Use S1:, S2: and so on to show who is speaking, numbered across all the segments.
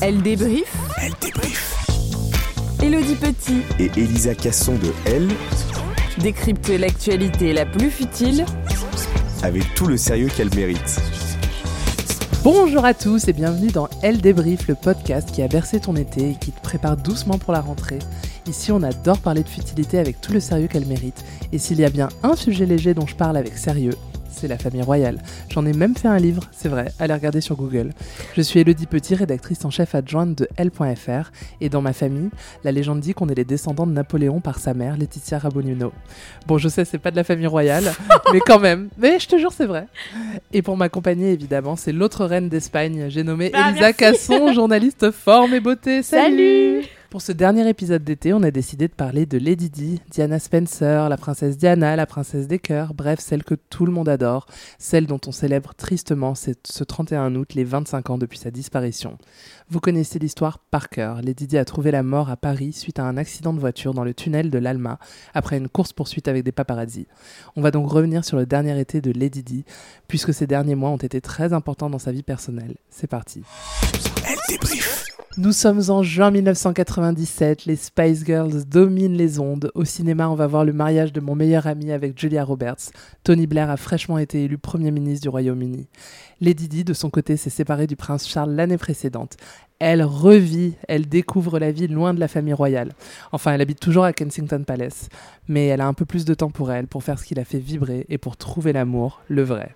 S1: Elle débrief.
S2: Elle débrief.
S1: Elodie Petit
S2: et Elisa Casson de Elle
S1: décryptent l'actualité la plus futile
S2: avec tout le sérieux qu'elle mérite.
S3: Bonjour à tous et bienvenue dans Elle débrief, le podcast qui a bercé ton été et qui te prépare doucement pour la rentrée. Ici, on adore parler de futilité avec tout le sérieux qu'elle mérite. Et s'il y a bien un sujet léger dont je parle avec sérieux, c'est la famille royale. J'en ai même fait un livre, c'est vrai, allez regarder sur Google. Je suis Elodie Petit, rédactrice en chef adjointe de L.fr, et dans ma famille, la légende dit qu'on est les descendants de Napoléon par sa mère, Laetitia Rabonino. Bon, je sais, c'est pas de la famille royale, mais quand même. Mais je te jure, c'est vrai. Et pour m'accompagner, évidemment, c'est l'autre reine d'Espagne, j'ai nommé bah, Elisa Casson, journaliste forme et beauté.
S1: Salut
S3: pour ce dernier épisode d'été, on a décidé de parler de Lady Di, Diana Spencer, la princesse Diana, la princesse des cœurs, bref, celle que tout le monde adore, celle dont on célèbre tristement ce 31 août les 25 ans depuis sa disparition. Vous connaissez l'histoire par cœur. Lady Di a trouvé la mort à Paris suite à un accident de voiture dans le tunnel de l'Alma, après une course-poursuite avec des paparazzis. On va donc revenir sur le dernier été de Lady Di, puisque ces derniers mois ont été très importants dans sa vie personnelle. C'est parti.
S2: Elle.
S3: Nous sommes en juin 1997, les Spice Girls dominent les ondes. Au cinéma, on va voir le mariage de mon meilleur ami avec Julia Roberts. Tony Blair a fraîchement été élu Premier ministre du Royaume-Uni. Lady Di, de son côté, s'est séparée du prince Charles l'année précédente. Elle revit, elle découvre la vie loin de la famille royale. Enfin, elle habite toujours à Kensington Palace, mais elle a un peu plus de temps pour elle, pour faire ce qui la fait vibrer et pour trouver l'amour, le vrai.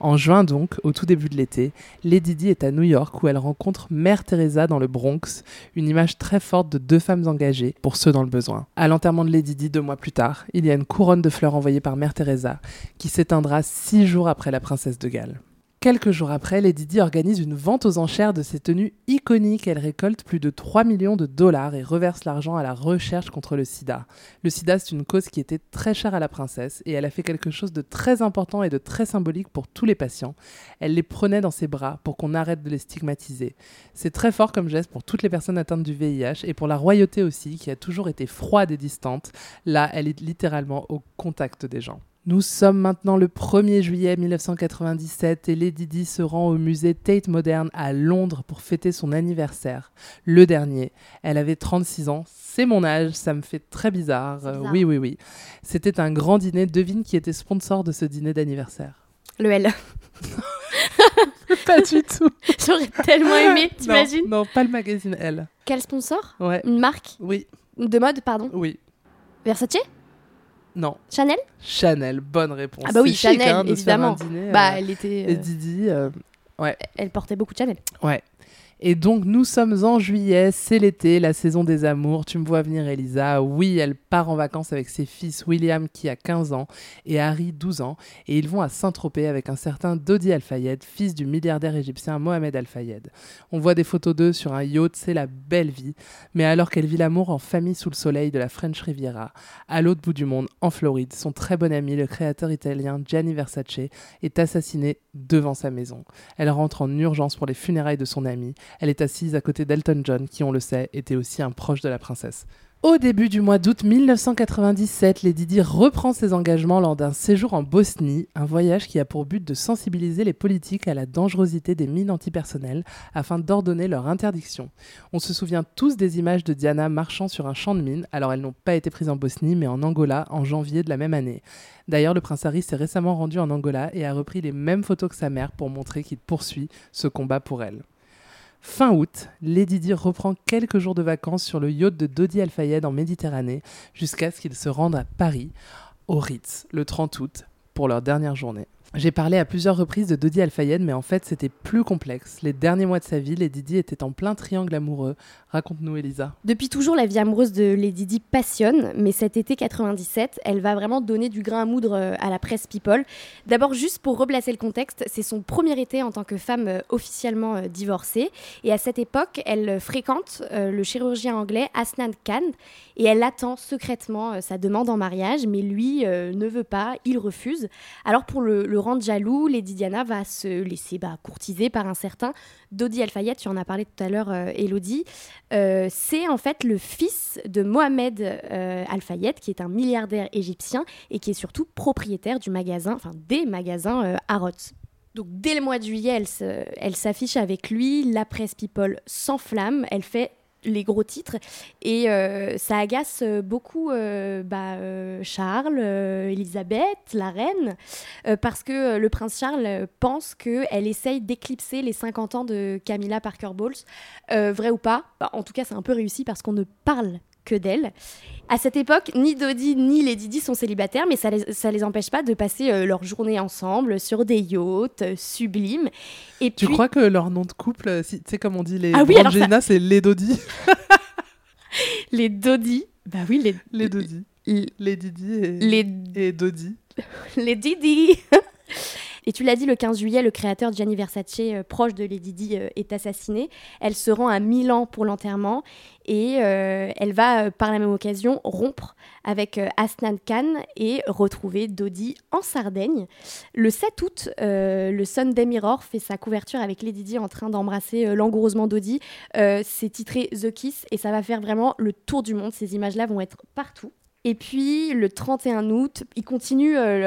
S3: En juin donc, au tout début de l'été, Lady Di est à New York où elle rencontre Mère Teresa dans le Bronx, une image très forte de deux femmes engagées pour ceux dans le besoin. À l'enterrement de Lady Di deux mois plus tard, il y a une couronne de fleurs envoyée par Mère Teresa qui s'éteindra six jours après la princesse de Galles. Quelques jours après, Lady Di organise une vente aux enchères de ses tenues iconiques. Elle récolte plus de 3 millions de dollars et reverse l'argent à la recherche contre le sida. Le sida, c'est une cause qui était très chère à la princesse et elle a fait quelque chose de très important et de très symbolique pour tous les patients. Elle les prenait dans ses bras pour qu'on arrête de les stigmatiser. C'est très fort comme geste pour toutes les personnes atteintes du VIH et pour la royauté aussi, qui a toujours été froide et distante. Là, elle est littéralement au contact des gens. Nous sommes maintenant le 1er juillet 1997 et Lady Di se rend au musée Tate Modern à Londres pour fêter son anniversaire. Le dernier. Elle avait 36 ans. C'est mon âge, ça me fait très bizarre. Euh, oui, oui, oui. C'était un grand dîner. Devine qui était sponsor de ce dîner d'anniversaire?
S1: Le L.
S3: pas du tout.
S1: J'aurais tellement aimé, t'imagines?
S3: non, non, pas le magazine L.
S1: Quel sponsor?
S3: Ouais.
S1: Une marque?
S3: Oui.
S1: De mode, pardon?
S3: Oui.
S1: Versace?
S3: Non.
S1: Chanel?
S3: Chanel, bonne réponse.
S1: Ah bah oui,
S3: chic,
S1: Chanel,
S3: hein, de
S1: évidemment.
S3: Dîner,
S1: bah,
S3: euh,
S1: elle était.
S3: Et
S1: euh,
S3: Didi, euh, ouais,
S1: Elle portait beaucoup de Chanel.
S3: ouais. Et donc nous sommes en juillet, c'est l'été, la saison des amours. Tu me vois venir Elisa. Oui, elle part en vacances avec ses fils William qui a 15 ans et Harry 12 ans et ils vont à Saint-Tropez avec un certain Dodi Al-Fayed, fils du milliardaire égyptien Mohamed Al-Fayed. On voit des photos d'eux sur un yacht, c'est la belle vie. Mais alors qu'elle vit l'amour en famille sous le soleil de la French Riviera, à l'autre bout du monde, en Floride, son très bon ami, le créateur italien Gianni Versace, est assassiné devant sa maison. Elle rentre en urgence pour les funérailles de son ami. Elle est assise à côté d'Elton John, qui, on le sait, était aussi un proche de la princesse. Au début du mois d'août 1997, Lady Di reprend ses engagements lors d'un séjour en Bosnie, un voyage qui a pour but de sensibiliser les politiques à la dangerosité des mines antipersonnelles afin d'ordonner leur interdiction. On se souvient tous des images de Diana marchant sur un champ de mines, alors elles n'ont pas été prises en Bosnie mais en Angola en janvier de la même année. D'ailleurs, le prince Harry s'est récemment rendu en Angola et a repris les mêmes photos que sa mère pour montrer qu'il poursuit ce combat pour elle. Fin août, Lady Di reprend quelques jours de vacances sur le yacht de Dodi Al-Fayed en Méditerranée jusqu'à ce qu'ils se rendent à Paris, au Ritz, le 30 août, pour leur dernière journée. J'ai parlé à plusieurs reprises de Dodi Al-Fayed, mais en fait c'était plus complexe. Les derniers mois de sa vie, Lady Di était en plein triangle amoureux. Raconte-nous Elisa.
S4: Depuis toujours, la vie amoureuse de Lady Di passionne, mais cet été 97, elle va vraiment donner du grain à moudre euh, à la presse People. D'abord, juste pour replacer le contexte, c'est son premier été en tant que femme euh, officiellement euh, divorcée. Et à cette époque, elle fréquente le chirurgien anglais Asnan Khan et elle attend secrètement sa demande en mariage, mais lui ne veut pas, il refuse. Alors pour le rendre jaloux, Lady Diana va se laisser bah, courtiser par un certain Dodi Al-Fayed, tu en as parlé tout à l'heure, euh, Elodie. Euh, c'est en fait le fils de Mohamed euh, Al-Fayed, qui est un milliardaire égyptien et qui est surtout propriétaire du magasin, enfin des magasins Harrods. Donc dès le mois de juillet, elle s'affiche avec lui, la presse People s'enflamme, elle fait les gros titres et euh, ça agace beaucoup euh, bah, euh, Charles, Elisabeth, la reine, parce que le prince Charles pense qu'elle essaye d'éclipser les 50 ans de Camilla Parker Bowles. vrai ou pas bah, En tout cas, c'est un peu réussi parce qu'on ne parle que d'elle. À cette époque, ni Dodi ni Lady Di sont célibataires, mais ça les, ça les empêche pas de passer euh, leur journée ensemble sur des yachts euh, sublimes. Et
S3: tu crois que leur nom de couple, tu sais comme on dit les
S4: ah oui,
S3: c'est les Dodi
S4: Les Dodi Bah oui, les,
S3: les Dodi. Les Didi et,
S4: les...
S3: et Dodi.
S4: les Didi Et tu l'as dit, le 15 juillet, le créateur Gianni Versace, euh, proche de Lady Di, euh, est assassiné. Elle se rend à Milan pour l'enterrement et euh, elle va, par la même occasion, rompre avec Asnan Khan et retrouver Dodi en Sardaigne. Le 7 août, le Sunday Mirror fait sa couverture avec Lady Di en train d'embrasser langoureusement Dodi. C'est titré The Kiss et ça va faire vraiment le tour du monde. Ces images-là vont être partout. Et puis le 31 août, ils continuent euh,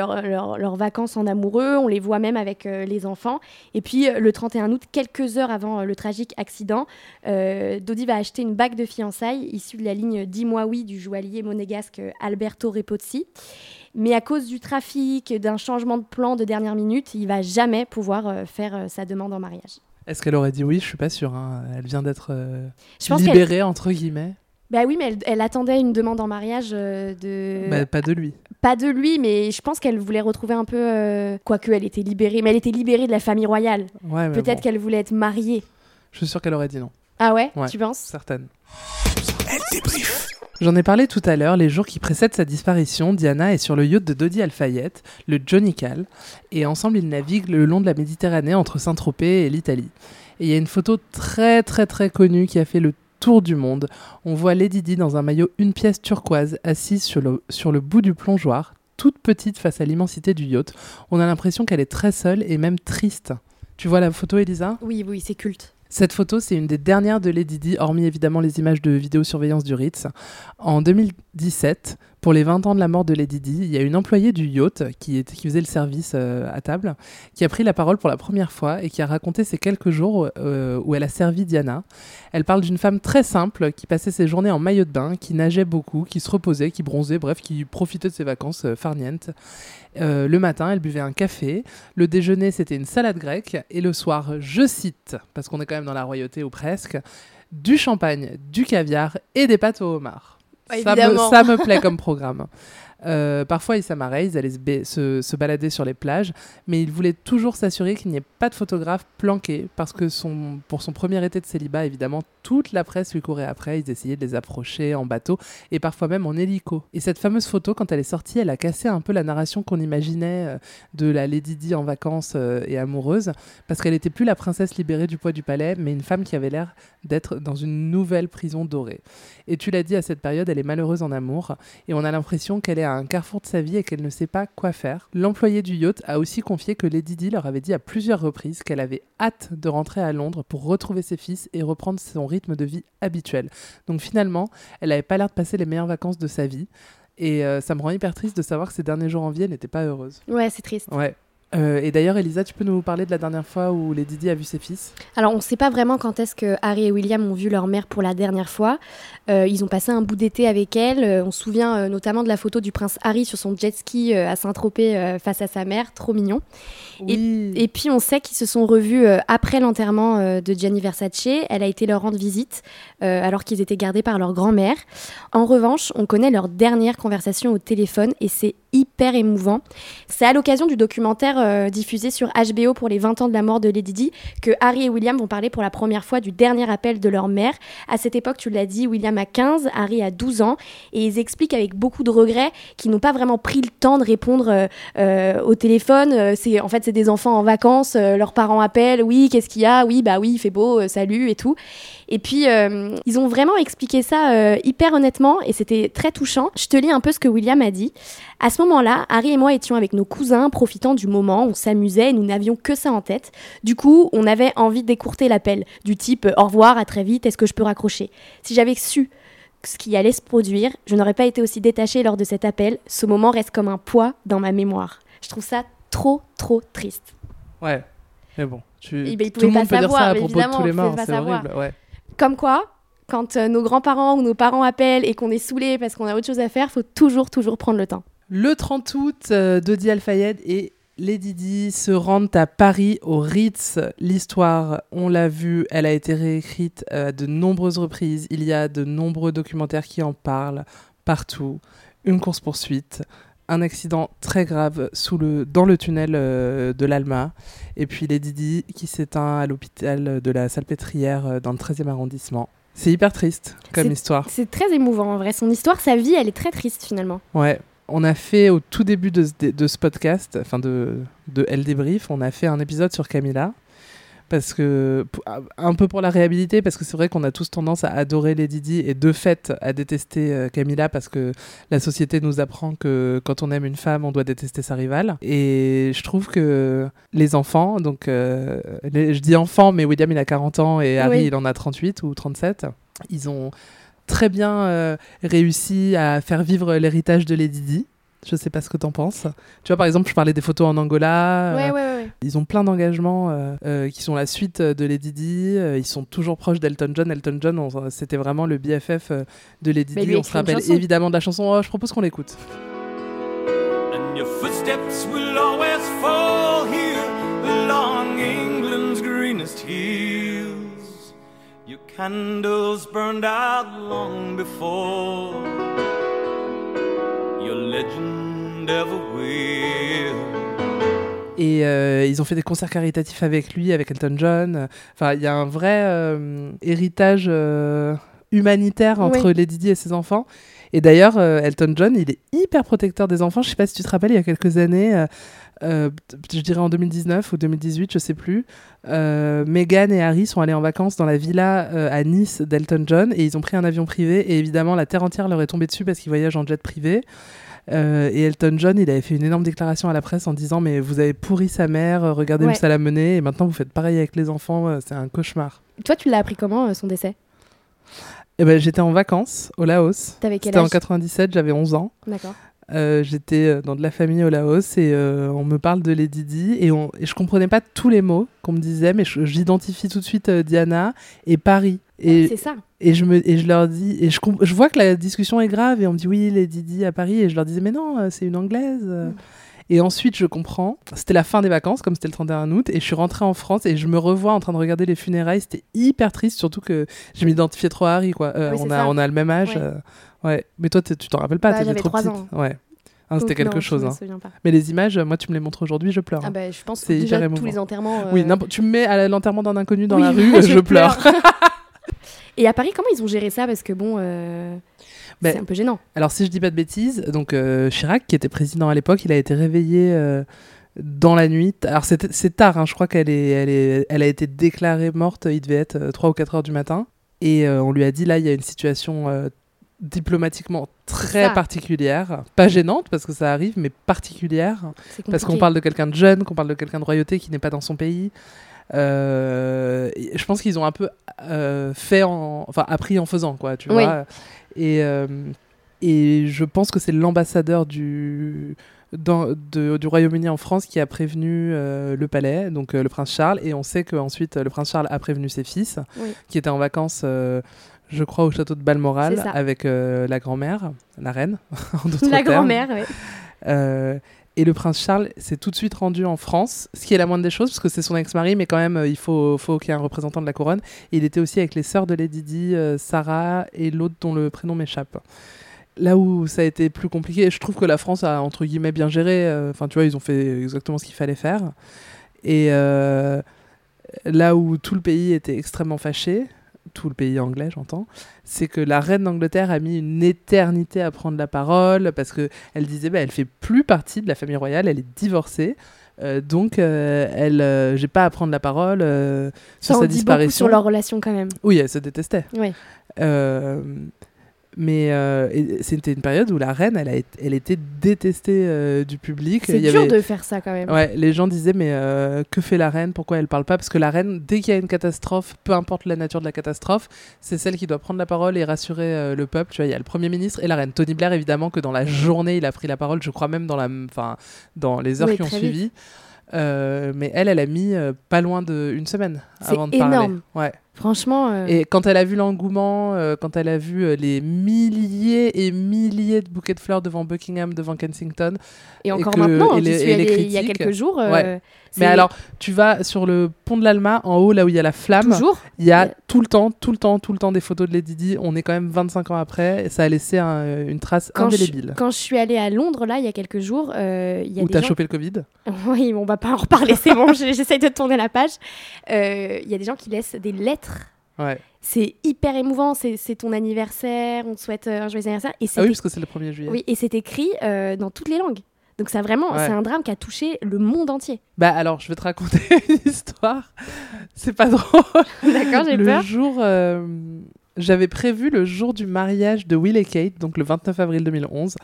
S4: leurs vacances en amoureux, on les voit même avec euh, les enfants. Et puis euh, le 31 août, quelques heures avant le tragique accident, Dodi va acheter une bague de fiançailles issue de la ligne Dis-moi oui du joaillier monégasque Alberto Repozzi. Mais à cause du trafic, d'un changement de plan de dernière minute, il va jamais pouvoir faire sa demande en mariage.
S3: Est-ce qu'elle aurait dit oui? Je suis pas sûre. Hein. Elle vient d'être libérée entre guillemets.
S4: Bah oui, mais elle, attendait une demande en mariage euh, de.
S3: Bah, pas de lui.
S4: Pas de lui, mais je pense qu'elle voulait retrouver un peu. Euh, Quoique, elle était libérée. Mais elle était libérée de la famille royale.
S3: Ouais,
S4: Peut-être qu'elle voulait être mariée.
S3: Je suis sûr qu'elle aurait dit non.
S4: Ah ouais, Tu penses?
S3: Certaine. J'en ai parlé tout à l'heure, les jours qui précèdent sa disparition, Diana est sur le yacht de Dodi Al-Fayed, le Johnny Cal, et ensemble ils naviguent le long de la Méditerranée entre Saint-Tropez et l'Italie. Et il y a une photo très très très connue qui a fait le tour du monde. On voit Lady Di dans un maillot une pièce turquoise, assise sur le, sur le bout du plongeoir, toute petite face à l'immensité du yacht. On a l'impression qu'elle est très seule et même triste. Tu vois la photo, Elisa?
S4: Oui, oui, c'est culte.
S3: Cette photo, c'est une des dernières de Lady Di, hormis évidemment les images de vidéosurveillance du Ritz. En 2017, pour les 20 ans de la mort de Lady Di, il y a une employée du yacht qui, faisait le service euh, à table, qui a pris la parole pour la première fois et qui a raconté ces quelques jours euh, où elle a servi Diana. Elle parle d'une femme très simple qui passait ses journées en maillot de bain, qui nageait beaucoup, qui se reposait, qui bronzait, bref, qui profitait de ses vacances euh, farnientes. le matin, elle buvait un café. Le déjeuner, c'était une salade grecque. Et le soir, je cite, parce qu'on est quand même dans la royauté ou presque, du champagne, du caviar et des pâtes au homard.
S4: Ça
S3: me, ça me, plaît comme programme. Euh, parfois, ils s'amarraient, ils allaient se, se balader sur les plages, mais il voulait toujours s'assurer qu'il n'y ait pas de photographe planqué, parce que son, pour son premier été de célibat, évidemment, toute la presse lui courait après, ils essayaient de les approcher en bateau, et parfois même en hélico. Et cette fameuse photo, quand elle est sortie, elle a cassé un peu la narration qu'on imaginait euh, de la Lady Di en vacances euh, et amoureuse, parce qu'elle n'était plus la princesse libérée du poids du palais, mais une femme qui avait l'air d'être dans une nouvelle prison dorée. Et tu l'as dit, à cette période, elle est malheureuse en amour, et on a l'impression qu'elle est à un carrefour de sa vie et qu'elle ne sait pas quoi faire. L'employé du yacht a aussi confié que Lady Di leur avait dit à plusieurs reprises qu'elle avait hâte de rentrer à Londres pour retrouver ses fils et reprendre son rythme de vie habituel. Donc finalement, elle n'avait pas l'air de passer les meilleures vacances de sa vie. Et euh, ça me rend hyper triste de savoir que ces derniers jours en vie, elle n'était pas heureuse.
S4: Ouais, c'est triste.
S3: Ouais. Euh, et d'ailleurs, Elisa, tu peux nous parler de la dernière fois où Lady Di a vu ses fils?
S4: Alors, on ne sait pas vraiment quand est-ce que Harry et William ont vu leur mère pour la dernière fois. Euh, ils ont passé un bout d'été avec elle. Euh, on se souvient notamment de la photo du prince Harry sur son jet ski à Saint-Tropez face à sa mère, trop mignon.
S3: Oui.
S4: Et puis on sait qu'ils se sont revus après l'enterrement de Gianni Versace. Elle a été leur rendre visite alors qu'ils étaient gardés par leur grand-mère. En revanche, on connaît leur dernière conversation au téléphone et c'est hyper émouvant. C'est à l'occasion du documentaire euh, diffusé sur HBO pour les 20 ans de la mort de Lady Di que Harry et William vont parler pour la première fois du dernier appel de leur mère. À cette époque, tu l'as dit, William a 15, Harry a 12 ans et ils expliquent avec beaucoup de regrets qu'ils n'ont pas vraiment pris le temps de répondre euh, euh, au téléphone. En fait c'est des enfants en vacances, leurs parents appellent, oui, qu'est-ce qu'il y a? Oui, bah oui, il fait beau, salut et tout. Et puis ils ont vraiment expliqué ça hyper honnêtement et c'était très touchant. Je te lis un peu ce que William a dit. À ce moment-là, Harry et moi étions avec nos cousins, profitant du moment, on s'amusait et nous n'avions que ça en tête. Du coup, on avait envie d'écourter l'appel, du type au revoir, à très vite, est-ce que je peux raccrocher? Si j'avais su ce qui allait se produire, je n'aurais pas été aussi détachée lors de cet appel. Ce moment reste comme un poids dans ma mémoire. Je trouve ça trop, trop triste.
S3: Ouais. Mais bon, tu...
S4: Eh ben,
S3: tout le monde peut dire ça
S4: savoir,
S3: à propos de tous les morts, c'est
S4: savoir.
S3: horrible. Ouais.
S4: Comme quoi, quand euh, nos grands-parents ou nos parents appellent et qu'on est saoulé parce qu'on a autre chose à faire, faut toujours, toujours prendre le temps.
S3: Le 30 août, euh, Dodi Al-Fayed et Lady Di se rendent à Paris au Ritz. L'histoire, on l'a vu, elle a été réécrite euh, à de nombreuses reprises. Il y a de nombreux documentaires qui en parlent partout. Une course-poursuite, un accident très grave sous le, dans le tunnel euh, de l'Alma. Et puis Lady Di qui s'éteint à l'hôpital de la Salpêtrière dans le 13e arrondissement. C'est hyper triste comme histoire.
S4: C'est très émouvant en vrai. Son histoire, sa vie, elle est très triste finalement.
S3: Ouais, on a fait au tout début de ce, de ce podcast, enfin de, de Elle Débrief, on a fait un épisode sur Camilla. Parce que, p- un peu pour la réhabiliter, parce que c'est vrai qu'on a tous tendance à adorer Lady Di et de fait à détester euh, Camilla parce que la société nous apprend que quand on aime une femme, on doit détester sa rivale. Et je trouve que les enfants, donc euh, les- je dis enfants, mais William il a 40 ans et Harry
S4: Oui.
S3: il en a 38 ou 37, ils ont très bien euh, réussi à faire vivre l'héritage de Lady Di. Je sais pas ce que t'en penses. Tu vois, par exemple, je parlais des photos en Angola.
S4: Ouais,
S3: euh,
S4: ouais, ouais, ouais.
S3: Ils ont plein d'engagements euh, euh, qui sont la suite euh, de Lady Di. Euh, ils sont toujours proches d'Elton John. Elton John, c'était vraiment le BFF euh, de Lady Di. On se rappelle
S4: chanson.
S3: évidemment de la chanson. Oh, je propose qu'on l'écoute.
S5: And your footsteps will always candles burned out long before your legend ever will.
S3: Et euh, ils ont fait des concerts caritatifs avec lui, avec Elton John. Enfin, il y a un vrai euh, héritage euh, humanitaire entre
S4: Oui.
S3: Lady Di et ses enfants. Et d'ailleurs, euh, Elton John, il est hyper protecteur des enfants. Je sais pas si tu te rappelles, il y a quelques années, euh, je dirais en 2019 ou 2018, je sais plus, euh, Meghan et Harry sont allés en vacances dans la villa euh, à Nice d'Elton John et ils ont pris un avion privé. Et évidemment, la terre entière leur est tombée dessus parce qu'ils voyagent en jet privé. Euh, et Elton John, il avait fait une énorme déclaration à la presse en disant Mais vous avez pourri sa mère, regardez où ça l'a mené, et maintenant vous faites pareil avec les enfants, c'est un cauchemar.
S4: Toi, tu l'as appris comment, son décès?
S3: Et ben, j'étais en vacances au Laos.
S4: T'avais quel
S3: C'était en
S4: âge?
S3: 97, j'avais 11 ans.
S4: D'accord.
S3: Euh, j'étais euh, dans de la famille au Laos et euh, on me parle de Lady Di et, on, et je comprenais pas tous les mots qu'on me disait, mais j'identifie tout de suite euh, Diana et Paris. Et,
S4: C'est ça.
S3: et je me et je leur dis et je vois que la discussion est grave et on me dit oui Lady Di à Paris et je leur disais mais non c'est une anglaise.
S4: Mm.
S3: et ensuite je comprends c'était la fin des vacances comme c'était le 31 août et je suis rentrée en France et je me revois en train de regarder les funérailles c'était hyper triste surtout que je m'identifiais trop à Harry quoi Euh,
S4: Oui,
S3: on a
S4: ça.
S3: on a le même âge
S4: Ouais.
S3: euh, ouais mais toi tu t'en rappelles pas
S4: Bah,
S3: t'étais trop
S4: trois
S3: petite
S4: ans.
S3: ouais Hein, C'était quelque
S4: non,
S3: chose.
S4: Je
S3: hein. Mais les images, moi, tu me les montres aujourd'hui, je pleure.
S4: Ah bah, je pense que
S3: C'est
S4: déjà tous les enterrements.
S3: Oui,
S4: euh,
S3: n'importe- tu me mets à l'enterrement d'un inconnu dans
S4: Oui,
S3: la rue, je, pleure.
S4: Et à Paris, comment ils ont géré ça? Parce que bon, euh,
S3: Ben,
S4: c'est un peu gênant.
S3: Alors, si je dis pas de bêtises, donc euh, Chirac, qui était président à l'époque, il a été réveillé dans la nuit. Alors, c'est tard, hein, je crois qu'elle est, elle est, elle a été déclarée morte, il devait être 3 ou 4 heures du matin. Et euh, on lui a dit, là, il y a une situation euh, diplomatiquement très
S4: Ça.
S3: particulière. Pas gênante, parce que ça arrive, mais particulière. Parce qu'on parle de quelqu'un de jeune, qu'on parle de quelqu'un de royauté qui n'est pas dans son pays. Euh, je pense qu'ils ont un peu euh, fait en, enfin appris en faisant quoi, tu
S4: Oui.
S3: vois. Et euh, et je pense que c'est l'ambassadeur du dans- de- du Royaume-Uni en France qui a prévenu euh, le palais, donc euh, le prince Charles, et on sait qu'ensuite le prince Charles a prévenu ses fils,
S4: Oui.
S3: qui étaient en vacances, je crois, au château de Balmoral avec euh, la grand-mère, la reine, en d'autres
S4: La grand-mère, ouais.
S3: Euh, et le prince Charles s'est tout de suite rendu en France, ce qui est la moindre des choses, parce que c'est son ex-mari, mais quand même, euh, il faut, faut qu'il y ait un représentant de la couronne. Et il était aussi avec les sœurs de Lady Di, euh, Sarah et l'autre dont le prénom m'échappe. Là où ça a été plus compliqué, je trouve que la France a, entre guillemets, bien géré. Enfin, tu vois, ils ont fait exactement ce qu'il fallait faire. Et là où tout le pays était extrêmement fâché, tout le pays anglais, j'entends, c'est que la reine d'Angleterre a mis une éternité à prendre la parole parce que elle disait, bah, elle fait plus partie de la famille royale, elle est divorcée. euh, donc, euh, elle, euh, j'ai pas à prendre la parole euh, sur
S4: Ça
S3: sa
S4: dit
S3: disparition.
S4: sur leur relation quand même.
S3: Oui, elle se détestait.
S4: Oui.
S3: Mais euh, c'était une période où la reine, elle, a été- elle était détestée euh, du public.
S4: C'est dur
S3: avait-
S4: de faire ça quand même.
S3: Ouais, les gens disaient mais euh, que fait la reine? Pourquoi elle parle pas? Parce que la reine, dès qu'il y a une catastrophe, peu importe la nature de la catastrophe, c'est celle qui doit prendre la parole et rassurer le peuple. Tu vois, il y a le premier ministre et la reine. Tony Blair, évidemment, que dans la journée, il a pris la parole. Je crois même dans la, enfin, dans les heures
S4: Oui,
S3: qui ont suivi. mais elle, elle a mis pas loin d'une semaine avant de parler.
S4: énorme.
S3: Ouais.
S4: Franchement. euh,
S3: Et quand elle a vu l'engouement, euh, quand elle a vu euh, les milliers et milliers de bouquets de fleurs devant Buckingham, devant Kensington,
S4: Et encore
S3: que-
S4: maintenant,
S3: et
S4: j'y
S3: les-
S4: suis
S3: et les
S4: allée il y a quelques jours.
S3: Ouais. mais alors tu vas sur le pont de l'Alma, en haut là où il y a la flamme,
S4: toujours.
S3: il y a tout le temps, tout le temps, tout le temps des photos de Lady Di. On est quand même 25 ans après, et ça a laissé un- une trace
S4: Quand je,
S3: indélébile.
S4: quand je suis allée à Londres là il y a quelques jours, il y a
S3: Où t'as
S4: gens...
S3: chopé le Covid?
S4: Oui, on va pas en reparler, c'est bon. J'essaye de tourner la page. Il y a des gens qui laissent des lettres.
S3: Ouais.
S4: C'est hyper émouvant. C'est ton anniversaire. On te souhaite euh, un joyeux anniversaire. Et
S3: Ah oui, parce que c'est le 1er juillet.
S4: oui, et c'est écrit euh, dans toutes les langues. Donc ça vraiment,
S3: Ouais.
S4: c'est un drame qui a touché le monde entier.
S3: Bah alors, je vais te raconter une histoire. C'est pas drôle.
S4: D'accord, j'ai
S3: le
S4: peur.
S3: jour, euh, j'avais prévu le jour du mariage de Will et Kate, donc le 29 avril 2011.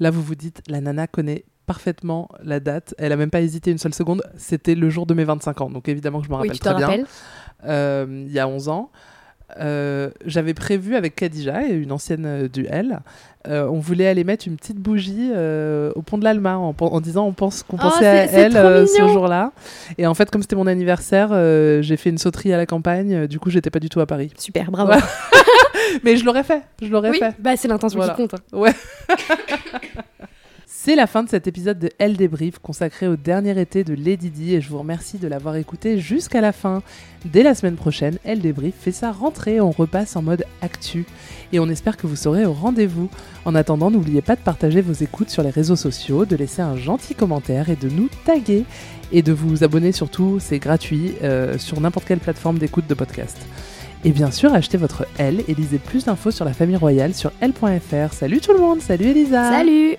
S3: Là, vous vous dites, la nana connaît parfaitement la date. Elle a même pas hésité une seule seconde. C'était le jour de mes 25 ans, donc évidemment que je me
S4: Oui,
S3: rappelle
S4: tu
S3: très bien.
S4: rappelles.
S3: Euh, il y a 11 ans. Euh, j'avais prévu avec Khadija, une ancienne euh, du L, euh, on voulait aller mettre une petite bougie au pont de l'Alma en, disant on pense qu'on
S4: Oh,
S3: pensait à elle ce jour-là. Et en fait, comme c'était mon anniversaire, j'ai fait une sauterie à la campagne. Du coup, j'étais pas du tout à Paris.
S4: Super, bravo.
S3: Ouais. Mais je l'aurais fait. Je l'aurais
S4: oui,
S3: fait.
S4: bah c'est l'intention
S3: Voilà.
S4: qui compte. hein.
S3: Ouais. C'est la fin de cet épisode de Elle débrief consacré au dernier été de Lady Di et je vous remercie de l'avoir écouté jusqu'à la fin. Dès la semaine prochaine, Elle débrief fait sa rentrée, on repasse en mode actu et on espère que vous serez au rendez-vous. En attendant, n'oubliez pas de partager vos écoutes sur les réseaux sociaux, de laisser un gentil commentaire et de nous taguer et de vous abonner surtout, c'est gratuit, euh, sur n'importe quelle plateforme d'écoute de podcast. Et bien sûr, achetez votre L et lisez plus d'infos sur la famille royale sur L.fr. Salut tout le monde, salut Elisa
S4: Salut